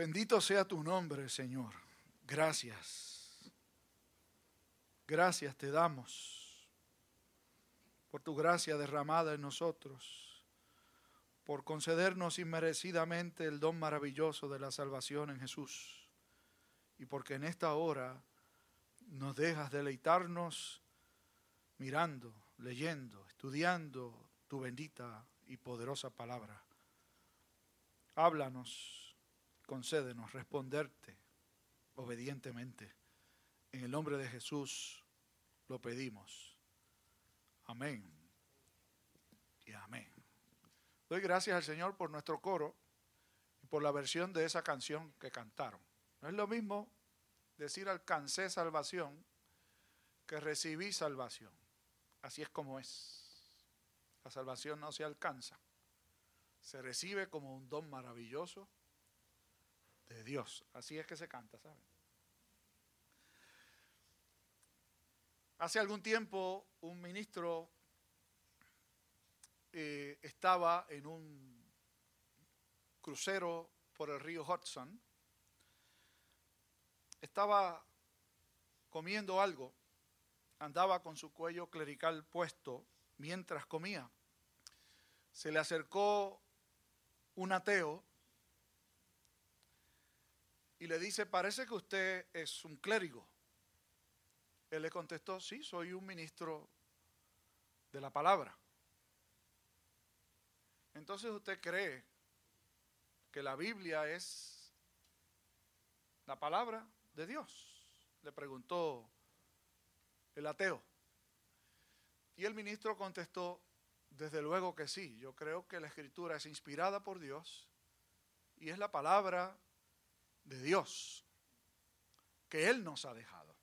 Bendito sea tu nombre, Señor. Gracias. Gracias te damos por tu gracia derramada en nosotros, por concedernos inmerecidamente el don maravilloso de la salvación en Jesús, y porque en esta hora nos dejas deleitarnos mirando, leyendo, estudiando tu bendita y poderosa palabra. Háblanos, concédenos responderte obedientemente. En el nombre de Jesús lo pedimos. Amén. Y amén. Doy gracias al Señor por nuestro coro y por la versión de esa canción que cantaron. No es lo mismo decir alcancé salvación que recibí salvación. Así es como es. La salvación no se alcanza. Se recibe como un don maravilloso de Dios. Así es que se canta, ¿saben? Hace algún tiempo un ministro eh, estaba en un crucero por el río Hudson, estaba comiendo algo, andaba con su cuello clerical puesto mientras comía. Se le acercó un ateo y le dice, parece que usted es un clérigo. Él le contestó, sí, soy un ministro de la palabra. Entonces usted cree que la Biblia es la palabra de Dios, le preguntó el ateo. Y el ministro contestó, desde luego que sí, yo creo que la escritura es inspirada por Dios y es la palabra de Dios que Él nos ha dejado.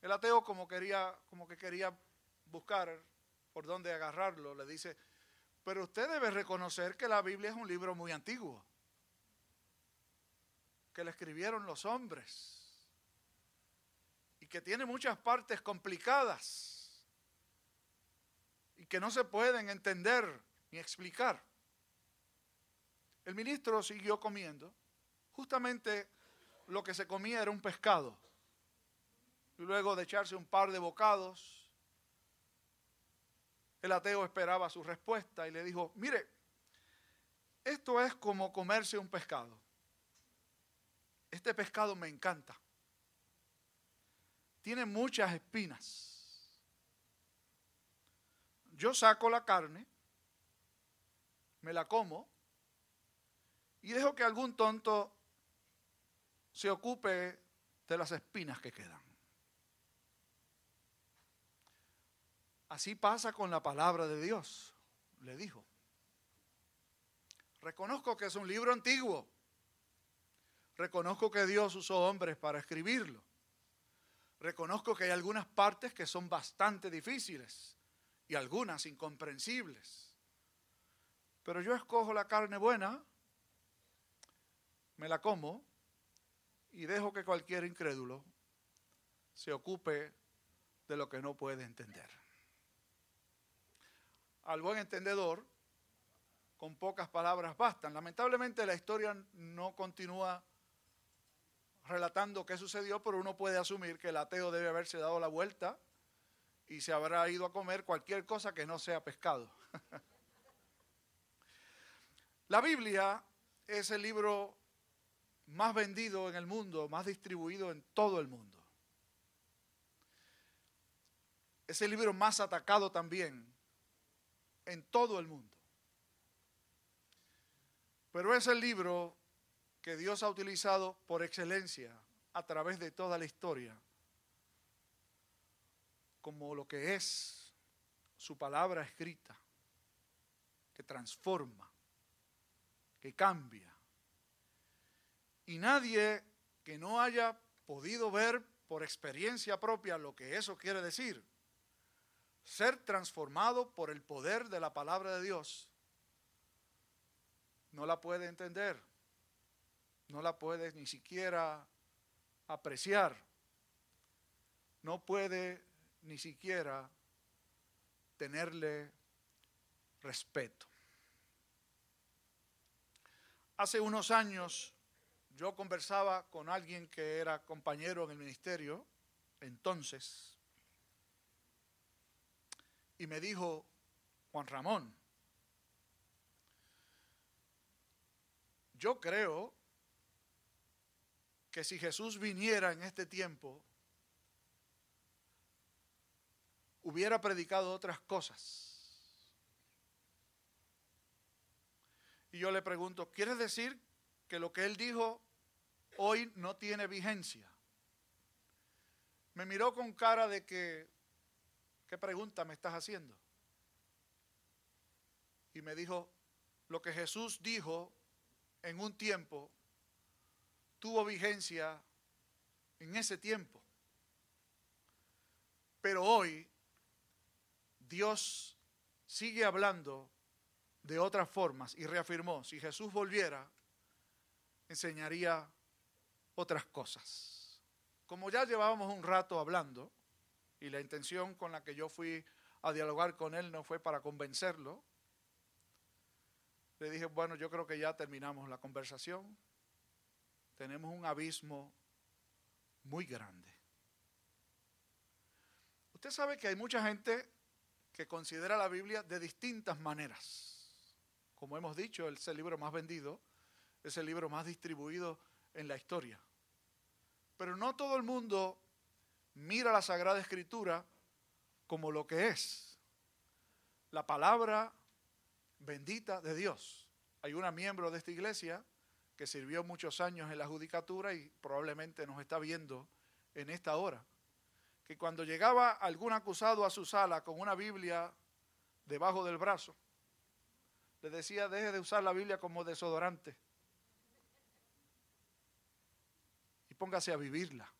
El ateo como quería, como que quería buscar por dónde agarrarlo, le dice, pero usted debe reconocer que la Biblia es un libro muy antiguo, que le escribieron los hombres y que tiene muchas partes complicadas y que no se pueden entender ni explicar. El ministro siguió comiendo. Justamente lo que se comía era un pescado luego de echarse un par de bocados, el ateo esperaba su respuesta y le dijo, mire, esto es como comerse un pescado. Este pescado me encanta. Tiene muchas espinas. Yo saco la carne, me la como y dejo que algún tonto se ocupe de las espinas que quedan. Así pasa con la palabra de Dios, le dijo. Reconozco que es un libro antiguo. Reconozco que Dios usó hombres para escribirlo. Reconozco que hay algunas partes que son bastante difíciles y algunas incomprensibles. Pero yo escojo la carne buena, me la como y dejo que cualquier incrédulo se ocupe de lo que no puede entender al buen entendedor, con pocas palabras bastan. Lamentablemente la historia no continúa relatando qué sucedió, pero uno puede asumir que el ateo debe haberse dado la vuelta y se habrá ido a comer cualquier cosa que no sea pescado. la Biblia es el libro más vendido en el mundo, más distribuido en todo el mundo. Es el libro más atacado también en todo el mundo. Pero es el libro que Dios ha utilizado por excelencia a través de toda la historia como lo que es su palabra escrita, que transforma, que cambia. Y nadie que no haya podido ver por experiencia propia lo que eso quiere decir, ser transformado por el poder de la palabra de Dios, no la puede entender, no la puede ni siquiera apreciar, no puede ni siquiera tenerle respeto. Hace unos años yo conversaba con alguien que era compañero en el ministerio, entonces, y me dijo, Juan Ramón, yo creo que si Jesús viniera en este tiempo, hubiera predicado otras cosas. Y yo le pregunto, ¿quiere decir que lo que él dijo hoy no tiene vigencia? Me miró con cara de que, ¿qué pregunta me estás haciendo? Y me dijo, lo que Jesús dijo en un tiempo tuvo vigencia en ese tiempo. Pero hoy Dios sigue hablando de otras formas y reafirmó, si Jesús volviera, enseñaría otras cosas. Como ya llevábamos un rato hablando, y la intención con la que yo fui a dialogar con él no fue para convencerlo, le dije, bueno, yo creo que ya terminamos la conversación. Tenemos un abismo muy grande. Usted sabe que hay mucha gente que considera la Biblia de distintas maneras. Como hemos dicho, es el libro más vendido, es el libro más distribuido en la historia. Pero no todo el mundo mira la Sagrada Escritura como lo que es, la palabra bendita de Dios. Hay una miembro de esta iglesia que sirvió muchos años en la judicatura y probablemente nos está viendo en esta hora, que cuando llegaba algún acusado a su sala con una Biblia debajo del brazo, le decía, deje de usar la Biblia como desodorante y póngase a vivirla.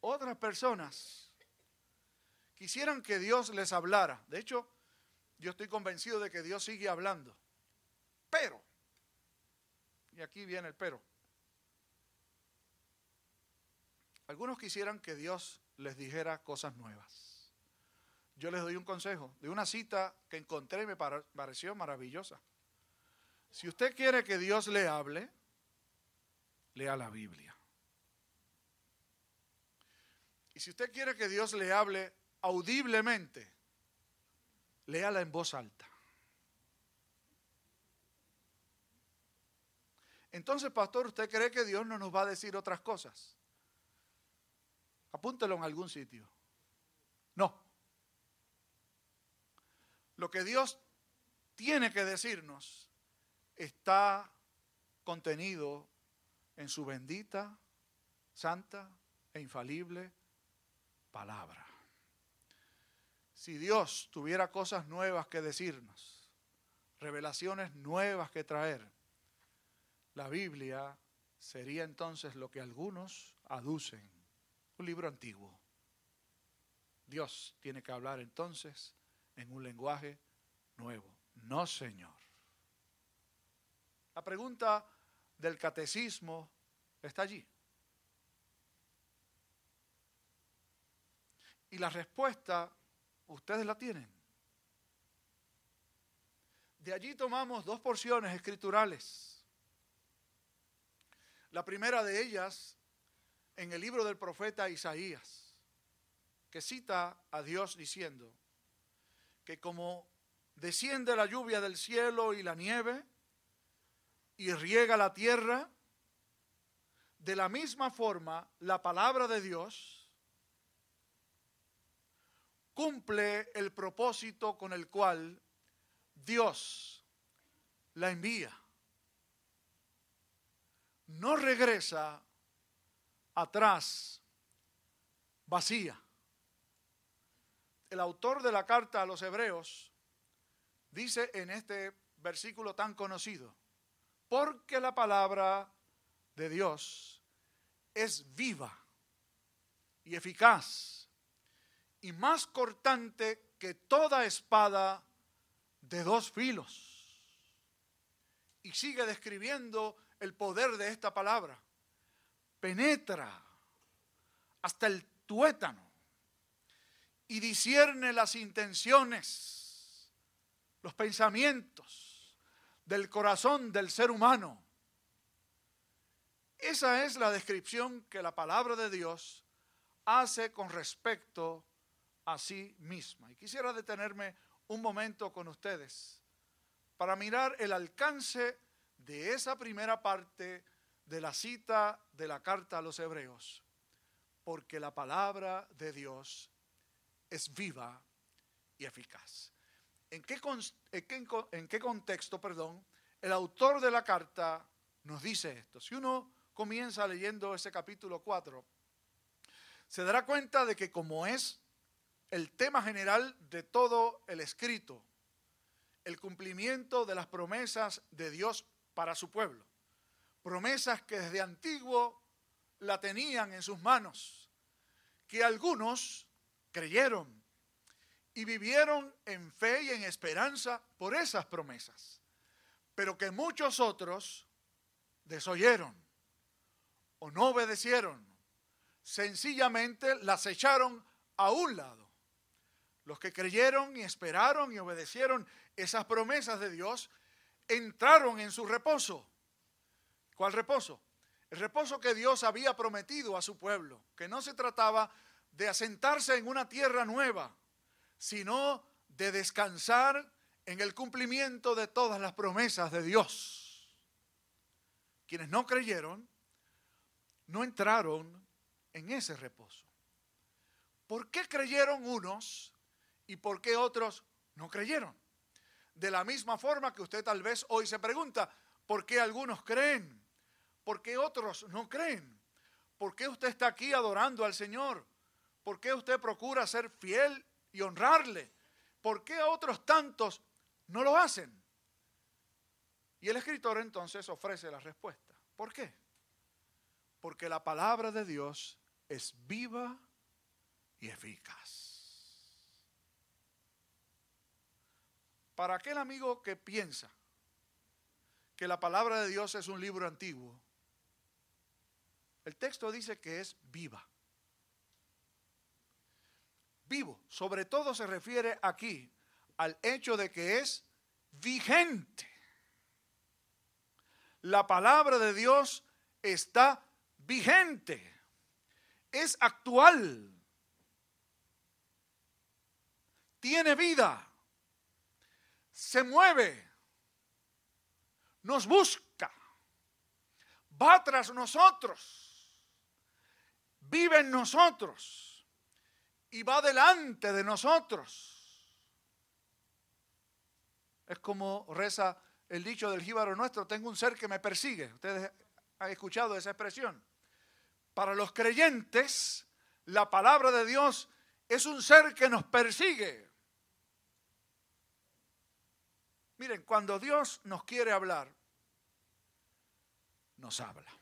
Otras personas quisieran que Dios les hablara. De hecho, yo estoy convencido de que Dios sigue hablando. Pero, y aquí viene el pero, algunos quisieran que Dios les dijera cosas nuevas yo les doy un consejo de una cita que encontré y me pareció maravillosa. Si usted quiere que Dios le hable, lea la Biblia. Y si usted quiere que Dios le hable audiblemente, léala en voz alta. Entonces, pastor, ¿usted cree que Dios no nos va a decir otras cosas? Apúntelo en algún sitio. No. Lo que Dios tiene que decirnos está contenido en su bendita, santa e infalible palabra. Si Dios tuviera cosas nuevas que decirnos, revelaciones nuevas que traer, la Biblia sería entonces lo que algunos aducen, un libro antiguo. Dios tiene que hablar entonces en un lenguaje nuevo. No, Señor. La pregunta del catecismo está allí. Y la respuesta ustedes la tienen. De allí tomamos dos porciones escriturales. La primera de ellas en el libro del profeta Isaías, que cita a Dios diciendo, que como desciende la lluvia del cielo y la nieve y riega la tierra, de la misma forma la palabra de Dios cumple el propósito con el cual Dios la envía. No regresa atrás vacía el autor de la carta a los hebreos dice en este versículo tan conocido, porque la palabra de Dios es viva y eficaz y más cortante que toda espada de dos filos. Y sigue describiendo el poder de esta palabra. Penetra hasta el tuétano y discierne las intenciones, los pensamientos del corazón del ser humano. Esa es la descripción que la palabra de Dios hace con respecto a sí misma. Y quisiera detenerme un momento con ustedes para mirar el alcance de esa primera parte de la cita de la carta a los hebreos, porque la palabra de Dios es viva y eficaz. ¿En qué, contexto, perdón, el autor de la carta nos dice esto? Si uno comienza leyendo ese capítulo 4, se dará cuenta de que como es el tema general de todo el escrito, el cumplimiento de las promesas de Dios para su pueblo, promesas que desde antiguo la tenían en sus manos, que algunos creyeron y vivieron en fe y en esperanza por esas promesas, pero que muchos otros desoyeron o no obedecieron, sencillamente las echaron a un lado. Los que creyeron y esperaron y obedecieron esas promesas de Dios entraron en su reposo. ¿Cuál reposo? El reposo que Dios había prometido a su pueblo, que no se trataba de asentarse en una tierra nueva, sino de descansar en el cumplimiento de todas las promesas de Dios. Quienes no creyeron, no entraron en ese reposo. ¿Por qué creyeron unos y por qué otros no creyeron? De la misma forma que usted tal vez hoy se pregunta, ¿por qué algunos creen? ¿Por qué otros no creen? ¿Por qué usted está aquí adorando al Señor? ¿Por qué usted procura ser fiel y honrarle? ¿Por qué otros tantos no lo hacen? Y el escritor entonces ofrece la respuesta. ¿Por qué? Porque la palabra de Dios es viva y eficaz. Para aquel amigo que piensa que la palabra de Dios es un libro antiguo, el texto dice que es viva. Vivo, sobre todo se refiere aquí al hecho de que es vigente. La palabra de Dios está vigente, es actual, tiene vida. Se mueve, nos busca, va tras nosotros, vive en nosotros y va delante de nosotros. Es como reza el dicho del jíbaro nuestro, tengo un ser que me persigue. Ustedes han escuchado esa expresión. Para los creyentes, la palabra de Dios es un ser que nos persigue. Miren, cuando Dios nos quiere hablar, nos habla.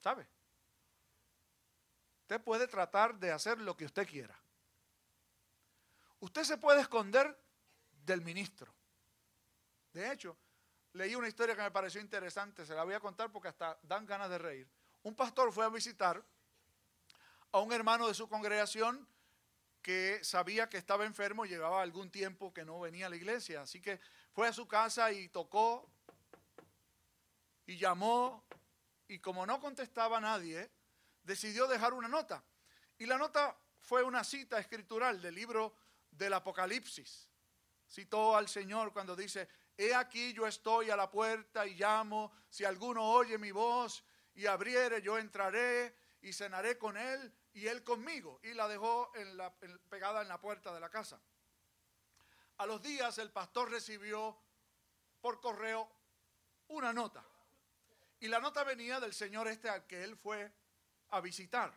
¿Sabe? Usted puede tratar de hacer lo que usted quiera. Usted se puede esconder del ministro. De hecho, leí una historia que me pareció interesante, se la voy a contar porque hasta dan ganas de reír. Un pastor fue a visitar a un hermano de su congregación que sabía que estaba enfermo, llevaba algún tiempo que no venía a la iglesia. Así que fue a su casa y tocó y llamó y como no contestaba nadie, decidió dejar una nota. Y la nota fue una cita escritural del libro del Apocalipsis. Citó al Señor cuando dice, he aquí yo estoy a la puerta y llamo, si alguno oye mi voz y abriere, yo entraré y cenaré con él y él conmigo. Y la dejó pegada en la puerta de la casa. A los días el pastor recibió por correo una nota. Y la nota venía del señor este al que él fue a visitar.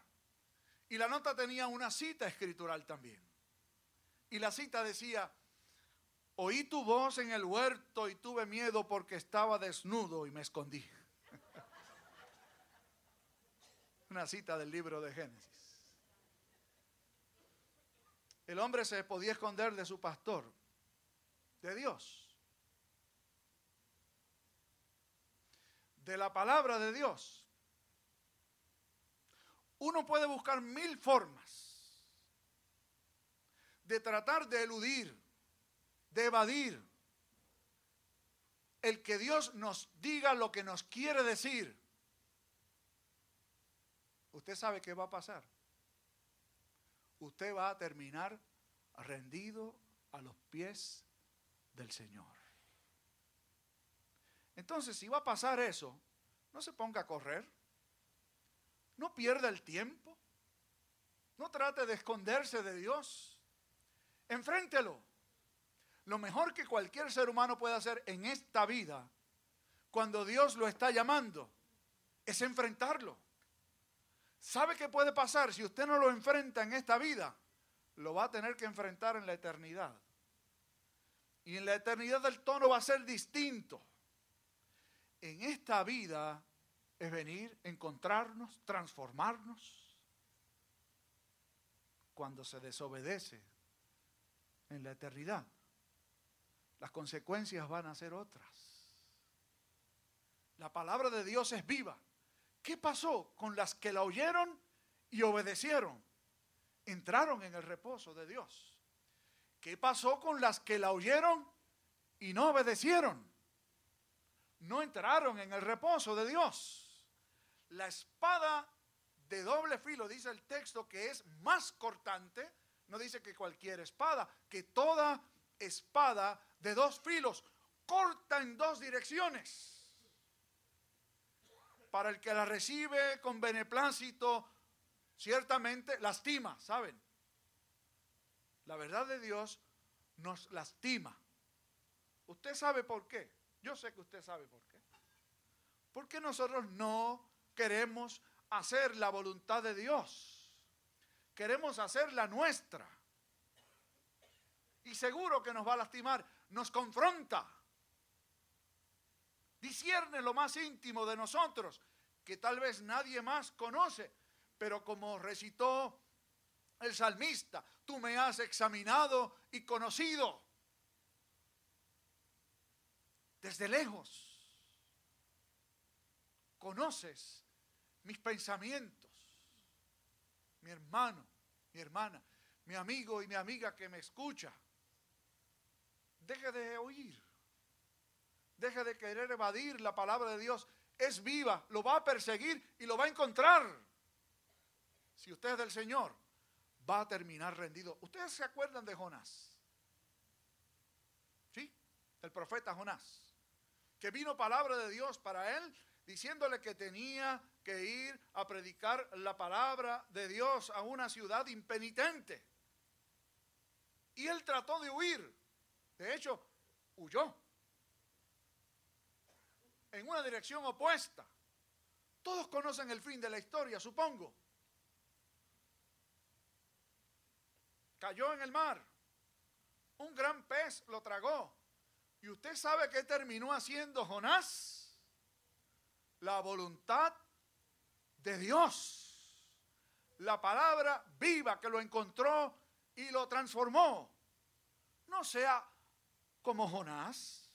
Y la nota tenía una cita escritural también. Y la cita decía, oí tu voz en el huerto y tuve miedo porque estaba desnudo y me escondí. una cita del libro de Génesis. El hombre se podía esconder de su pastor, de Dios, de la palabra de Dios. Uno puede buscar mil formas de tratar de eludir, de evadir, el que Dios nos diga lo que nos quiere decir, usted sabe qué va a pasar. Usted va a terminar rendido a los pies del Señor. Entonces, si va a pasar eso, no se ponga a correr. No pierda el tiempo. No trate de esconderse de Dios. Enfréntelo. Lo mejor que cualquier ser humano puede hacer en esta vida, cuando Dios lo está llamando, es enfrentarlo. ¿Sabe qué puede pasar si usted no lo enfrenta en esta vida? Lo va a tener que enfrentar en la eternidad. Y en la eternidad el tono va a ser distinto. En esta vida es venir, encontrarnos, transformarnos. Cuando se desobedece en la eternidad, las consecuencias van a ser otras. La palabra de Dios es viva. ¿Qué pasó con las que la oyeron y obedecieron? Entraron en el reposo de Dios. ¿Qué pasó con las que la oyeron y no obedecieron? No entraron en el reposo de Dios. La espada de doble filo, dice el texto, que es más cortante, no dice que cualquier espada, que toda espada de dos filos corta en dos direcciones. Para el que la recibe con beneplácito, ciertamente lastima, ¿saben? La verdad de Dios nos lastima. ¿Usted sabe por qué? Yo sé que usted sabe por qué. Porque nosotros no queremos hacer la voluntad de Dios. Queremos hacer la nuestra. Y seguro que nos va a lastimar. Nos confronta. Discierne lo más íntimo de nosotros, que tal vez nadie más conoce. Pero como recitó el salmista, tú me has examinado y conocido desde lejos. Conoces mis pensamientos, mi hermano, mi hermana, mi amigo y mi amiga que me escucha. Deje de oír. Deje de querer evadir la palabra de Dios. Es viva, lo va a perseguir y lo va a encontrar. Si usted es del Señor, va a terminar rendido. ¿Ustedes se acuerdan de Jonás? ¿Sí? El profeta Jonás. Que vino palabra de Dios para él diciéndole que tenía que ir a predicar la palabra de Dios a una ciudad impenitente. Y él trató de huir. De hecho, huyó en una dirección opuesta. Todos conocen el fin de la historia, supongo. Cayó en el mar. Un gran pez lo tragó. ¿Y usted sabe qué terminó haciendo Jonás? La voluntad de Dios. La palabra viva que lo encontró y lo transformó. No sea como Jonás.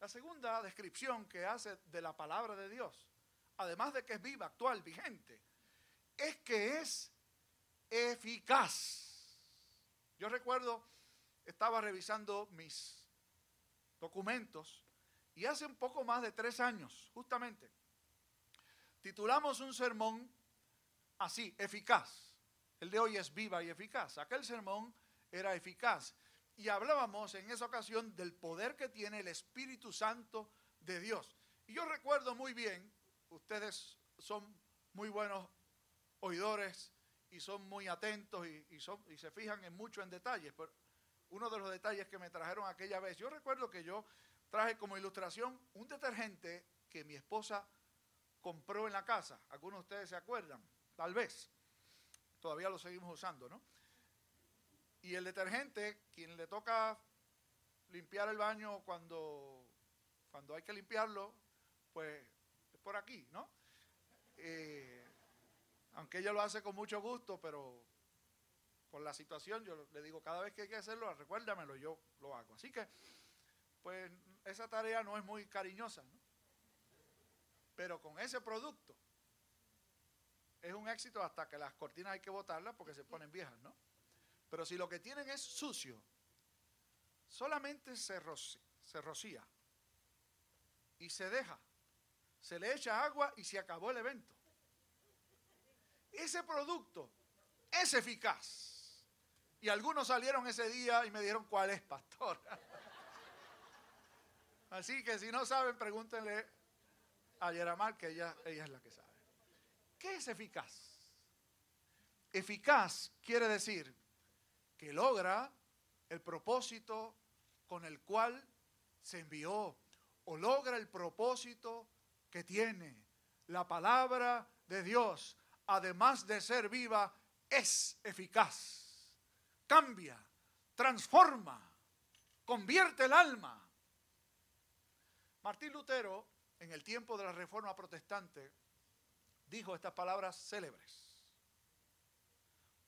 La segunda descripción que hace de la palabra de Dios, además de que es viva, actual, vigente, es que es eficaz. Yo recuerdo, estaba revisando mis documentos y hace un poco más de tres años, justamente, titulamos un sermón así, eficaz. El de hoy es viva y eficaz. Aquel sermón era eficaz. Y hablábamos en esa ocasión del poder que tiene el Espíritu Santo de Dios. Y yo recuerdo muy bien, ustedes son muy buenos oidores y son muy atentos y, se fijan en mucho en detalles. Pero uno de los detalles que me trajeron aquella vez, yo recuerdo que yo traje como ilustración un detergente que mi esposa compró en la casa. Algunos de ustedes se acuerdan, tal vez todavía lo seguimos usando, ¿no? Y el detergente, quien le toca limpiar el baño cuando, cuando hay que limpiarlo, pues es por aquí, ¿no? Eh, aunque ella lo hace con mucho gusto, pero por la situación yo le digo, cada vez que hay que hacerlo, recuérdamelo, yo lo hago. Así que, pues esa tarea no es muy cariñosa, ¿no? Pero con ese producto, es un éxito hasta que las cortinas hay que botarlas porque se ponen viejas, ¿no? Pero si lo que tienen es sucio, solamente se rocía, se rocía y se deja. Se le echa agua y se acabó el evento. Ese producto es eficaz. Y algunos salieron ese día y me dijeron, ¿cuál es, pastor? Así que si no saben, pregúntenle a Yeramar, que ella, ella es la que sabe. ¿Qué es eficaz? Eficaz quiere decir que logra el propósito con el cual se envió o logra el propósito que tiene. La palabra de Dios, además de ser viva, es eficaz. Cambia, transforma, convierte el alma. Martín Lutero, en el tiempo de la Reforma Protestante, dijo estas palabras célebres.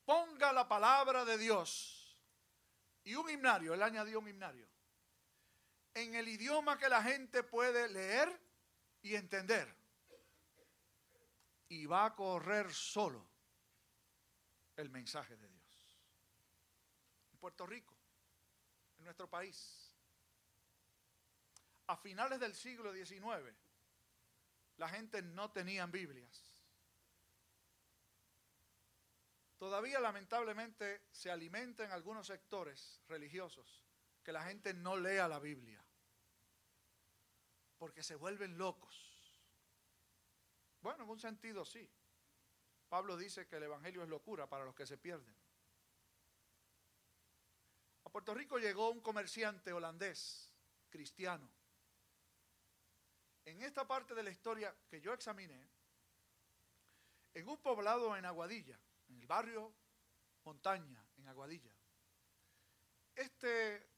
Ponga la palabra de Dios y un himnario, él añadió un himnario, en el idioma que la gente puede leer y entender. Y va a correr solo el mensaje de Dios. En Puerto Rico, en nuestro país, a finales del siglo XIX, la gente no tenía Biblias. Todavía lamentablemente se alimenta en algunos sectores religiosos que la gente no lea la Biblia, porque se vuelven locos. Bueno, en un sentido sí. Pablo dice que el Evangelio es locura para los que se pierden. A Puerto Rico llegó un comerciante holandés, cristiano. En esta parte de la historia que yo examiné, en un poblado en Aguadilla, en el barrio Montaña, en Aguadilla. Este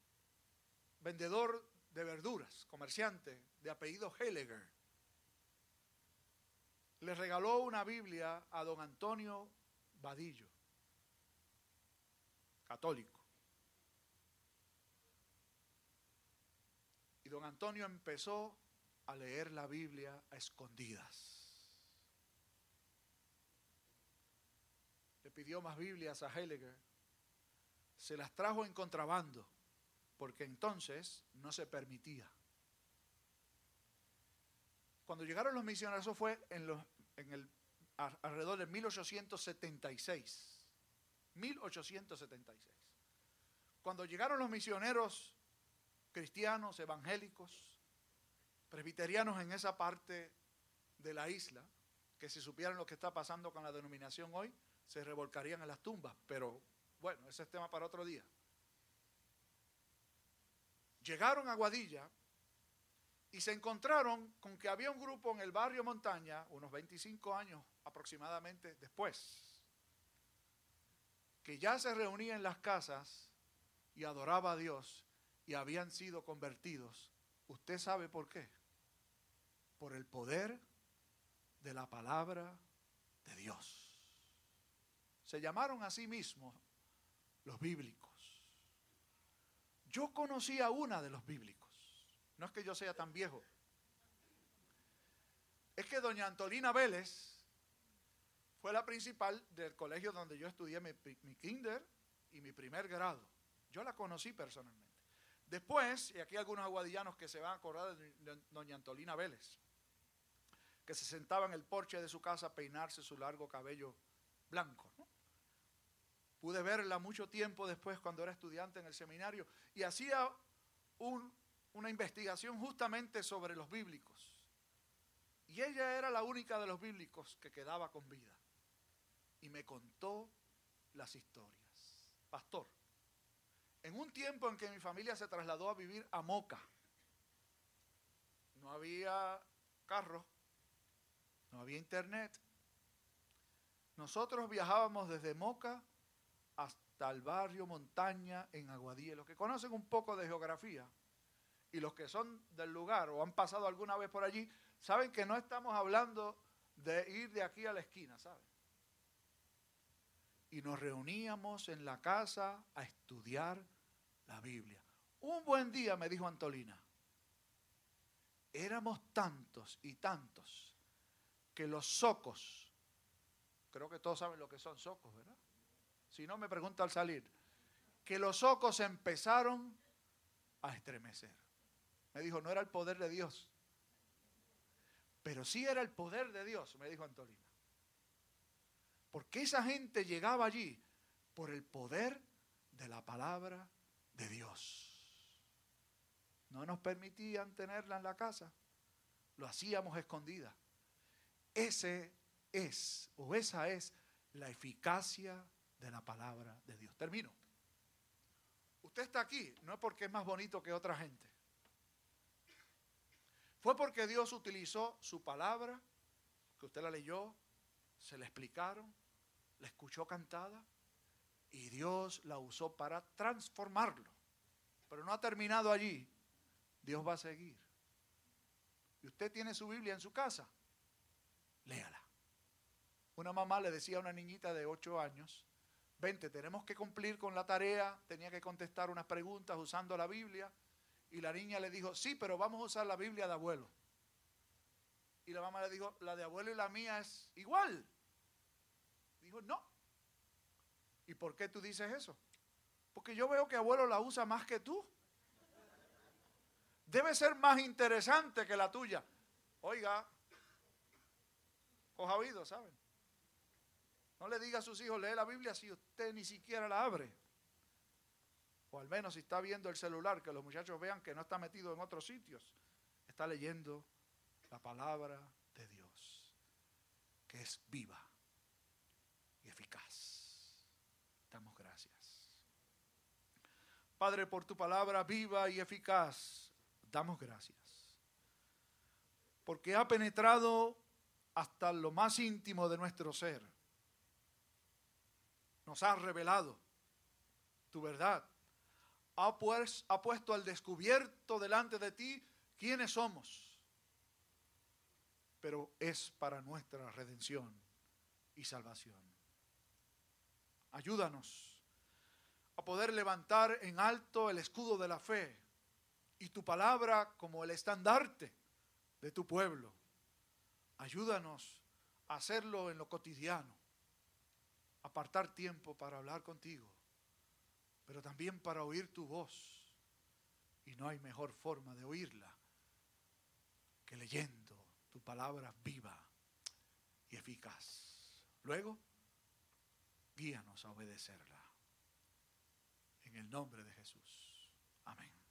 vendedor de verduras, comerciante de apellido Heiliger, le regaló una Biblia a don Antonio Vadillo, católico. Y don Antonio empezó a leer la Biblia a escondidas. pidió más Biblias a Heiliger, se las trajo en contrabando, porque entonces no se permitía. Cuando llegaron los misioneros, eso fue en, los, en el, alrededor de 1876. 1876. Cuando llegaron los misioneros cristianos, evangélicos, presbiterianos en esa parte de la isla, que si supieran lo que está pasando con la denominación hoy, se revolcarían en las tumbas, pero bueno, ese es tema para otro día. Llegaron a Guadilla y se encontraron con que había un grupo en el barrio Montaña, unos 25 años aproximadamente después, que ya se reunía en las casas y adoraba a Dios y habían sido convertidos. ¿Usted sabe por qué? Por el poder de la palabra de Dios. Se llamaron a sí mismos los bíblicos. Yo conocí a una de los bíblicos. No es que yo sea tan viejo. Es que doña Antolina Vélez fue la principal del colegio donde yo estudié mi, kinder y mi primer grado. Yo la conocí personalmente. Después, y aquí algunos aguadillanos que se van a acordar de doña Antolina Vélez, que se sentaba en el porche de su casa a peinarse su largo cabello blanco. Pude verla mucho tiempo después cuando era estudiante en el seminario y hacía una investigación justamente sobre los bíblicos. Y ella era la única de los bíblicos que quedaba con vida. Y me contó las historias. Pastor, en un tiempo en que mi familia se trasladó a vivir a Moca, no había carro, no había internet. Nosotros viajábamos desde Moca hasta el barrio Montaña en Aguadilla. Los que conocen un poco de geografía y los que son del lugar o han pasado alguna vez por allí, saben que no estamos hablando de ir de aquí a la esquina, ¿saben? Y nos reuníamos en la casa a estudiar la Biblia. Un buen día, me dijo Antolina, éramos tantos y tantos que los socos, creo que todos saben lo que son socos, ¿verdad? si no me pregunta al salir, que los ojos empezaron a estremecer. Me dijo, no era el poder de Dios, pero sí era el poder de Dios, me dijo Antolina. Porque esa gente llegaba allí por el poder de la palabra de Dios. No nos permitían tenerla en la casa, lo hacíamos escondida. Ese es, o esa es, la eficacia de la palabra de Dios. Termino. Usted está aquí, no es porque es más bonito que otra gente. Fue porque Dios utilizó su palabra, que usted la leyó, se la explicaron, la escuchó cantada, y Dios la usó para transformarlo. Pero no ha terminado allí. Dios va a seguir. Y usted tiene su Biblia en su casa. Léala. Una mamá le decía a una niñita de 8 años, vente, tenemos que cumplir con la tarea, tenía que contestar unas preguntas usando la Biblia. Y la niña le dijo, sí, pero vamos a usar la Biblia de abuelo. Y la mamá le dijo, la de abuelo y la mía es igual. Dijo, no. ¿Y por qué tú dices eso? Porque yo veo que abuelo la usa más que tú. Debe ser más interesante que la tuya. Oiga, ha oído, ¿saben? No le diga a sus hijos, lee la Biblia si usted ni siquiera la abre. O al menos si está viendo el celular, que los muchachos vean que no está metido en otros sitios. Está leyendo la palabra de Dios, que es viva y eficaz. Damos gracias. Padre, por tu palabra viva y eficaz, damos gracias. Porque ha penetrado hasta lo más íntimo de nuestro ser nos ha revelado tu verdad. Ha, pues, ha puesto al descubierto delante de ti quiénes somos. Pero es para nuestra redención y salvación. Ayúdanos a poder levantar en alto el escudo de la fe y tu palabra como el estandarte de tu pueblo. Ayúdanos a hacerlo en lo cotidiano apartar tiempo para hablar contigo, pero también para oír tu voz. Y no hay mejor forma de oírla que leyendo tu palabra viva y eficaz. Luego, guíanos a obedecerla. En el nombre de Jesús. Amén.